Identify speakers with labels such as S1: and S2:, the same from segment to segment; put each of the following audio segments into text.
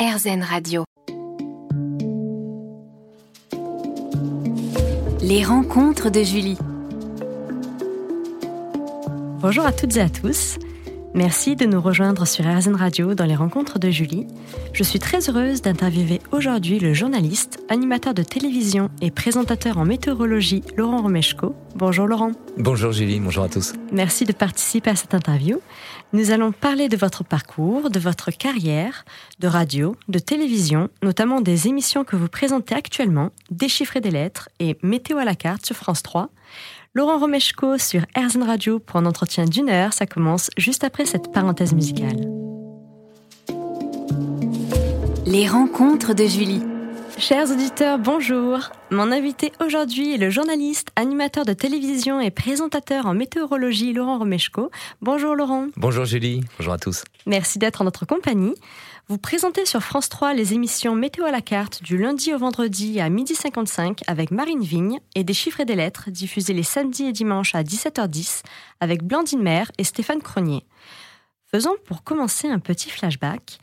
S1: RZN Radio. Les rencontres de Julie.
S2: Bonjour à toutes et à tous. Merci de nous rejoindre sur RZN Radio dans les rencontres de Julie. Je suis très heureuse d'interviewer aujourd'hui le journaliste, animateur de télévision et présentateur en météorologie Laurent Romeshko. Bonjour Laurent.
S3: Bonjour Julie, bonjour à tous.
S2: Merci de participer à cette interview. Nous allons parler de votre parcours, de votre carrière, de radio, de télévision, notamment des émissions que vous présentez actuellement, Déchiffrer des lettres et Météo à la carte sur France 3. Laurent Romeshko sur RZN Radio pour un entretien d'une heure. Ça commence juste après cette parenthèse musicale.
S1: Les rencontres de Julie.
S2: Chers auditeurs, bonjour. Mon invité aujourd'hui est le journaliste, animateur de télévision et présentateur en météorologie Laurent Romeshko. Bonjour Laurent.
S3: Bonjour Julie, bonjour à tous.
S2: Merci d'être en notre compagnie. Vous présentez sur France 3 les émissions Météo à la carte du lundi au vendredi à 12h55 avec Marine Vigne et des chiffres et des lettres diffusés les samedis et dimanches à 17h10 avec Blandine Mère et Stéphane Cronier. Faisons pour commencer un petit flashback.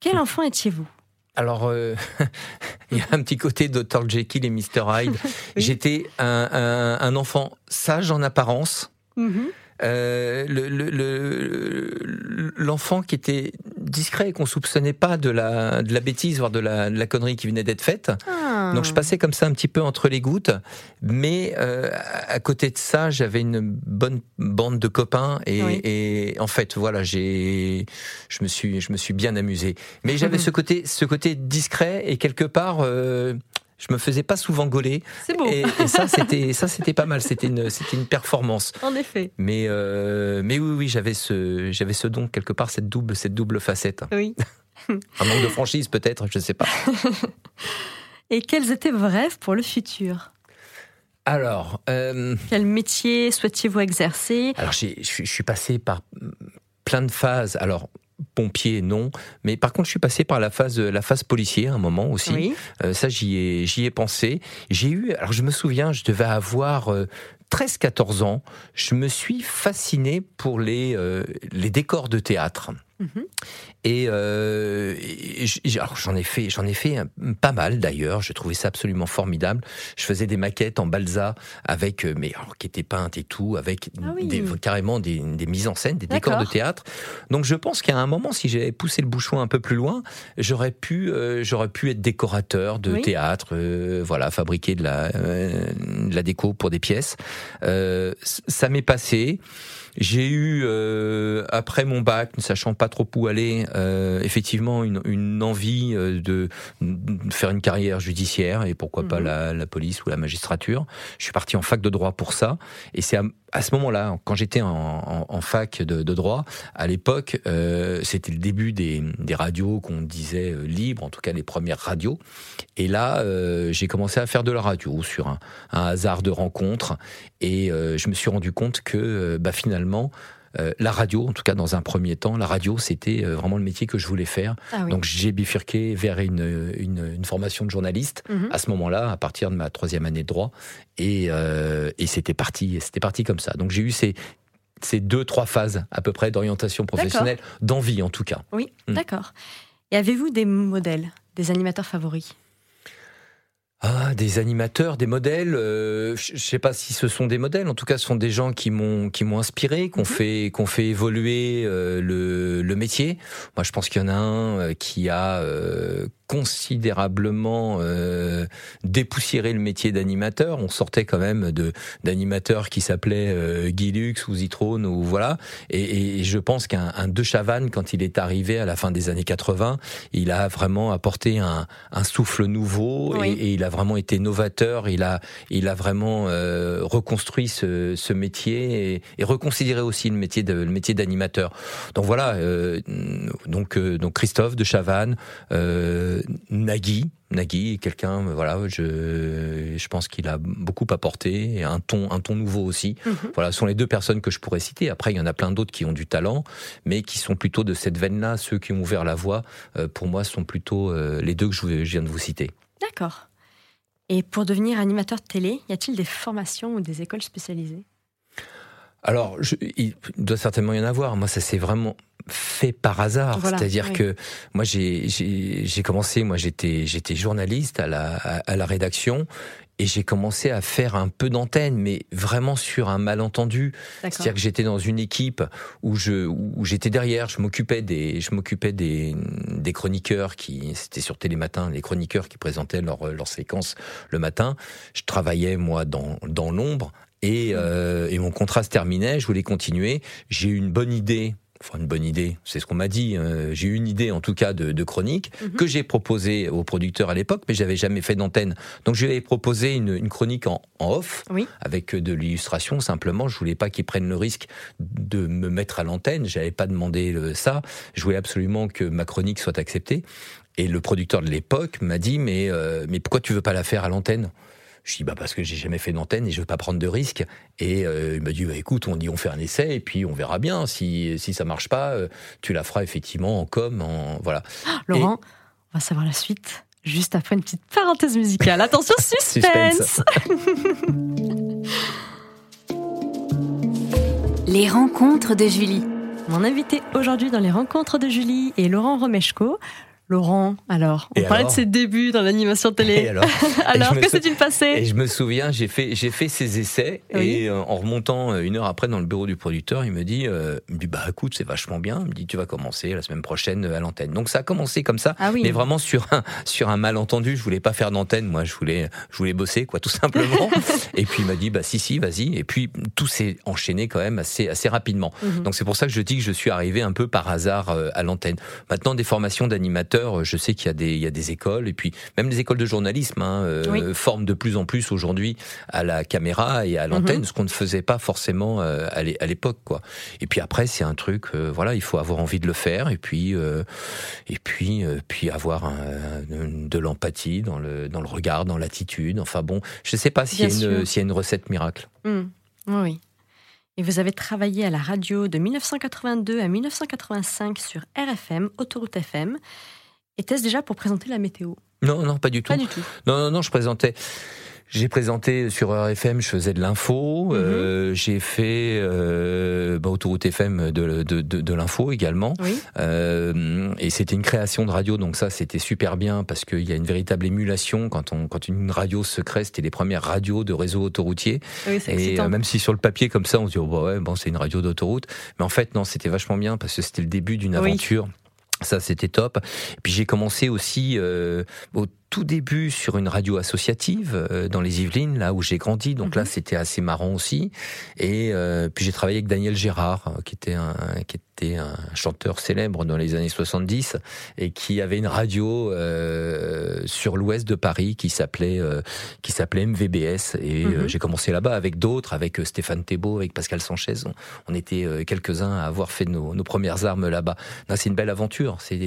S2: Quel enfant étiez-vous?
S3: Alors, euh, il y a un petit côté Dr. Jekyll et Mr. Hyde. J'étais un, enfant sage en apparence. Mm-hmm. Euh, l'enfant qui était discret et qu'on soupçonnait pas de la, de la bêtise, voire de la, de la connerie qui venait d'être faite. Ah. Donc je passais comme ça un petit peu entre les gouttes, mais euh, à côté de ça, j'avais une bonne bande de copains et, et en fait, voilà, j'ai, je me suis, je me suis bien amusé. Mais j'avais ce côté, ce côté discret et quelque part. Euh, je me faisais pas souvent gauler.
S2: C'est beau.
S3: Et, ça, c'était ça, c'était pas mal. C'était une, c'était une performance.
S2: En effet.
S3: Mais, euh, mais oui, oui, j'avais ce, j'avais ce don quelque part, cette double, cette double facette.
S2: Oui.
S3: Un manque de franchise, peut-être, je ne sais pas.
S2: et quels étaient vos rêves pour le futur?
S3: Alors, euh...
S2: quel métier souhaitiez-vous exercer?
S3: Alors, je suis passé par plein de phases. Alors, pompier, non. Mais par contre, je suis passé par la phase, la phase policier à un moment aussi. Euh, ça, j'y ai, j'y ai pensé. J'ai eu, alors je me souviens, je devais avoir 13-14 euh, ans. Je me suis fasciné pour les, euh, les décors de théâtre. Mhm. Et, euh, j'en ai fait, j'en ai fait pas mal d'ailleurs. Je trouvais ça absolument formidable. Je faisais des maquettes en balsa avec, euh, mais qui étaient peintes et tout, avec ah des, carrément des, mises en scène, des décors de théâtre. Donc je pense qu'à un moment, si j'avais poussé le bouchon un peu plus loin, j'aurais pu, euh, j'aurais pu être décorateur de théâtre, euh, voilà, fabriquer de la, de la déco pour des pièces. ça m'est passé. J'ai eu, euh, après mon bac, ne sachant pas trop où aller, euh, effectivement une, une envie euh, de, faire une carrière judiciaire et pourquoi pas mhm. la, la, police ou la magistrature. Je suis parti en fac de droit pour ça. Et c'est à, à, ce moment-là, quand j'étais en, en, en, fac de, de droit, à l'époque, euh, c'était le début des, des radios qu'on disait libres, en tout cas les premières radios. Et là, euh, j'ai commencé à faire de la radio sur un, un hasard de rencontre. Et je me suis rendu compte que bah, finalement, euh, la radio, en tout cas dans un premier temps, la radio, c'était euh, vraiment le métier que je voulais faire. Ah Donc j'ai bifurqué vers une, une, formation de journaliste mhm. à ce moment-là, à partir de ma troisième année de droit, et, euh, et c'était parti, c'était parti comme ça. Donc j'ai eu ces, ces deux, trois phases à peu près d'orientation professionnelle, d'envie en tout cas.
S2: Oui, mm. d'accord. Et avez-vous des modèles, des animateurs favoris?
S3: Ah, des animateurs, des modèles. Euh, je sais pas si ce sont des modèles. En tout cas, ce sont des gens qui m'ont qui m'ont inspiré, qui ont mhm. fait qu'on fait évoluer euh, le, le métier. Moi, je pense qu'il y en a un euh, qui a euh, considérablement euh, dépoussiéré le métier d'animateur. On sortait quand même de d'animateurs qui s'appelaient euh, Guy Lux ou Zitrone ou voilà. Et, et je pense qu'un De Chavannes, quand il est arrivé à la fin des années 80, il a vraiment apporté un, un souffle nouveau et, et, il a vraiment été novateur. Il a il a vraiment euh, reconstruit ce, ce métier et, et, reconsidéré aussi le métier de le métier d'animateur. Donc voilà. Euh, donc euh, donc Christophe De Chavannes. Euh, Nagui. Nagui est quelqu'un, voilà, je, je pense qu'il a beaucoup apporté, et un ton, un ton nouveau aussi. Mhm. Voilà, ce sont les deux personnes que je pourrais citer. Après, il y en a plein d'autres qui ont du talent, mais qui sont plutôt de cette veine-là. Ceux qui ont ouvert la voie, euh, pour moi, sont plutôt euh, les deux que je viens de vous citer.
S2: D'accord. Et pour devenir animateur de télé, y a-t-il des formations ou des écoles spécialisées?
S3: Alors, il doit certainement y en avoir. Moi, ça s'est vraiment fait par hasard. C'est-à-dire que moi, j'ai commencé, moi, j'étais journaliste à la, à la rédaction et j'ai commencé à faire un peu d'antenne, mais vraiment sur un malentendu. C'est-à-dire que j'étais dans une équipe où je où j'étais derrière, je m'occupais des je m'occupais des, des chroniqueurs qui c'était sur Télématin, les chroniqueurs qui présentaient leur leur séquence le matin. Je travaillais moi dans dans l'ombre et, euh, et mon contrat se terminait. Je voulais continuer. J'ai eu une bonne idée enfin une bonne idée, c'est ce qu'on m'a dit. Euh, j'ai eu une idée en tout cas de, de chronique mhm. que j'ai proposée au producteur à l'époque, mais j'avais jamais fait d'antenne. Donc je lui ai proposé une, une chronique en, en off, avec de l'illustration. Simplement, je voulais pas qu'il prenne le risque de me mettre à l'antenne. J'avais pas demandé ça. Je voulais absolument que ma chronique soit acceptée. Et le producteur de l'époque m'a dit mais euh, mais pourquoi tu veux pas la faire à l'antenne? Je dis bah parce que j'ai jamais fait d'antenne et je veux pas prendre de risques. Et euh, il m'a dit bah, écoute, on dit on fait un essai et puis on verra bien si si ça marche pas, euh, tu la feras effectivement en com, en voilà.
S2: Ah, Laurent, on va savoir la suite juste après une petite parenthèse musicale. Attention suspense.
S1: les rencontres de Julie.
S2: Mon invité aujourd'hui dans les rencontres de Julie est Laurent Romeshko. Laurent, alors, on parlait de ses débuts dans l'animation télé.
S3: Et alors,
S2: alors que s'est-il passé
S3: Et je me souviens, j'ai fait, j'ai fait ces essais et euh, en remontant euh, une heure après dans le bureau du producteur, il me dit, euh, il me dit bah écoute, c'est vachement bien. Il me dit tu vas commencer la semaine prochaine à l'antenne. Donc ça a commencé comme ça, ah mais vraiment sur un sur un malentendu. Je voulais pas faire d'antenne, moi, je voulais je voulais bosser quoi, tout simplement. et puis il m'a dit bah si si, vas-y. Et puis tout s'est enchaîné quand même assez assez rapidement. Mhm. Donc c'est pour ça que je dis que je suis arrivé un peu par hasard à l'antenne. Maintenant des formations d'animateur je sais qu'il y a des, il y a des écoles, et puis même les écoles de journalisme hein, euh, forment de plus en plus aujourd'hui à la caméra et à l'antenne, mhm. ce qu'on ne faisait pas forcément euh, à l'époque, quoi. Et puis après, c'est un truc, euh, voilà, il faut avoir envie de le faire, et puis, et puis, puis avoir de l'empathie dans le, dans le regard, dans l'attitude. Enfin bon, je ne sais pas s'il y, y, a une recette miracle.
S2: Hmm. Oui. Et vous avez travaillé à la radio de 1982 à 1985 sur RFM, Autoroute FM. Était-ce déjà pour présenter la météo?
S3: Non, non, pas du tout.
S2: Pas du tout.
S3: Non, non, non, je présentais. J'ai présenté sur RFM, je faisais de l'info. Mhm. euh, j'ai fait euh, bah, autoroute FM de, de, de, de l'info également.
S2: Oui.
S3: Euh, et c'était une création de radio, donc ça c'était super bien parce qu'il y a une véritable émulation quand on quand une radio se crée. C'était les premières radios de réseau autoroutier.
S2: Oui,
S3: et même si sur le papier comme ça on se dit oh, bah ouais bon c'est une radio d'autoroute, mais en fait non c'était vachement bien parce que c'était le début d'une aventure. Ça, c'était top. Puis j'ai commencé aussi euh, au tout début sur une radio associative euh, dans les Yvelines, là où j'ai grandi. Donc là, mhm. c'était assez marrant aussi. Et euh, puis j'ai travaillé avec Daniel Gérard, qui était un qui était un chanteur célèbre dans les années 70 et qui avait une radio euh, sur l'ouest de Paris qui s'appelait qui s'appelait MVBS. Et mhm. j'ai commencé là-bas avec d'autres, avec Stéphane Thébault, avec Pascal Sanchez. On, était quelques-uns à avoir fait nos, nos premières armes là-bas. C'est une belle aventure. C'est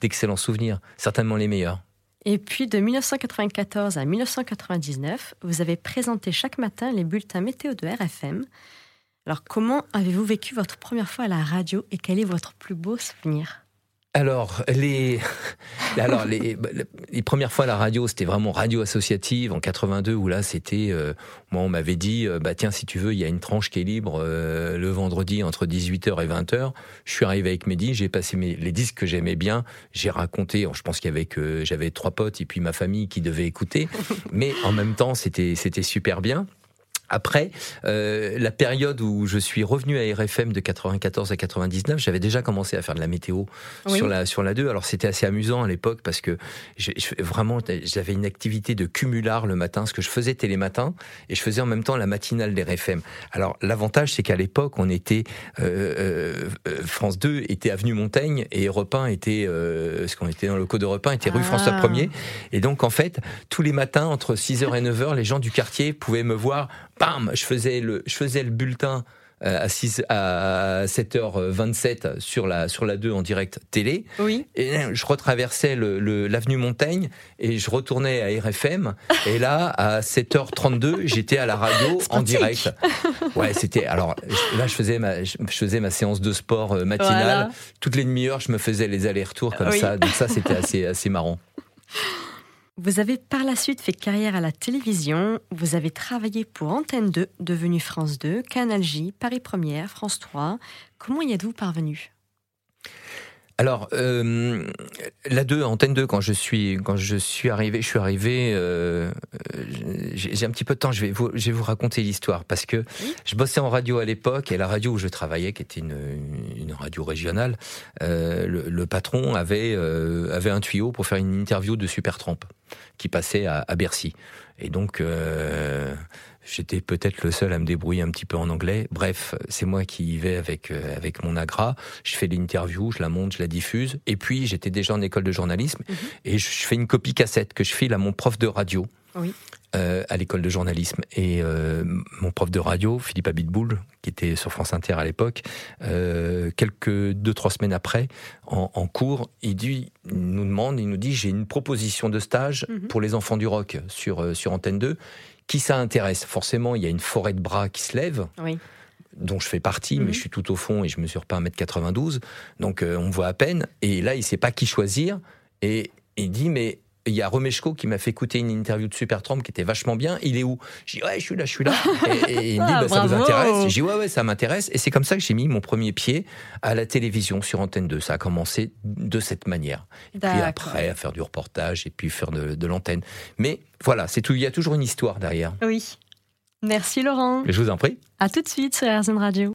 S3: d'excellents souvenirs, certainement les meilleurs.
S2: Et puis de 1994 à 1999, vous avez présenté chaque matin les bulletins météo de RFM. Alors comment avez-vous vécu votre première fois à la radio et quel est votre plus beau souvenir?
S3: Alors les, alors les, les premières fois à la radio, c'était vraiment radio associative en 82 où là c'était, euh, moi on m'avait dit, euh, bah tiens si tu veux, il y a une tranche qui est libre euh, le vendredi entre 18h et 20h. Je suis arrivé avec Mehdi, j'ai passé mes, les disques que j'aimais bien, j'ai raconté, je pense qu'il y avait que j'avais trois potes et puis ma famille qui devait écouter, mais en même temps c'était c'était super bien. Après, euh, la période où je suis revenu à RFM de 94 à 99, j'avais déjà commencé à faire de la météo sur la sur la 2. Alors c'était assez amusant à l'époque parce que je, vraiment j'avais une activité de cumular le matin, ce que je faisais télématin et je faisais en même temps la matinale d'RFM. Alors l'avantage c'est qu'à l'époque on était euh, euh, France 2 était avenue Montaigne et Europe 1 était euh, ce qu'on était dans le code Europe 1 était rue François 1er ah. et donc en fait tous les matins entre 6h et 9h les gens du quartier pouvaient me voir bam, je faisais le, je faisais le bulletin euh, à, 6, à 7h27 sur la, sur la 2 en direct télé.
S2: Oui.
S3: Et je retraversais l'avenue le, Montaigne et je retournais à RFM. et là, à 7h32, j'étais à la radio en direct. Ouais, c'était. Alors là, je faisais, ma, je faisais ma séance de sport euh, matinale. Toutes les demi-heures, je me faisais les allers-retours comme ça. Donc ça, c'était assez, assez marrant.
S2: Vous avez par la suite fait carrière à la télévision. Vous avez travaillé pour Antenne 2, devenue France 2, Canal J, Paris Première, France 3. Comment y êtes-vous parvenu?
S3: Alors, euh, la 2, antenne 2, quand je suis, quand je suis arrivé, je suis arrivé, euh, j'ai un petit peu de temps, je vais vous, je vais vous raconter l'histoire, parce que je bossais en radio à l'époque, et la radio où je travaillais, qui était une, une radio régionale, euh, le, le, patron avait, euh, avait un tuyau pour faire une interview de Super Supertramp, qui passait à, à Bercy. Et donc, euh, J'étais peut-être le seul à me débrouiller un petit peu en anglais. Bref, c'est moi qui y vais avec euh, avec mon agra. Je fais l'interview, je la monte, je la diffuse. Et puis j'étais déjà en école de journalisme mhm. et je fais une copie cassette que je file à mon prof de radio. Oui. Euh, à l'école de journalisme. Et euh, mon prof de radio, Philippe Abitboul, qui était sur France Inter à l'époque, euh, quelques deux trois semaines après, en, en, cours, il dit, il nous demande, il nous dit, j'ai une proposition de stage mhm. pour les enfants du rock sur sur Antenne 2 qui ça intéresse? Forcément, il y a une forêt de bras qui se lève. dont je fais partie, mais mhm. je suis tout au fond et je mesure pas 1m92, donc euh, on voit à peine. Et là, il sait pas qui choisir, et il dit, mais il y a Romeshko qui m'a fait écouter une interview de Supertramp qui était vachement bien. Il est où? Je dis ouais, je suis là, je suis là. Et, il me dit bah, ça vous intéresse? Dis ouais, ouais, ça m'intéresse. Et c'est comme ça que j'ai mis mon premier pied à la télévision sur Antenne 2. Ça a commencé de cette manière. Et puis après à faire du reportage et puis faire de, de l'antenne. Mais voilà, c'est tout. Il y a toujours une histoire derrière.
S2: Oui. Merci Laurent.
S3: Je vous en prie.
S2: À tout de suite sur RZN Radio.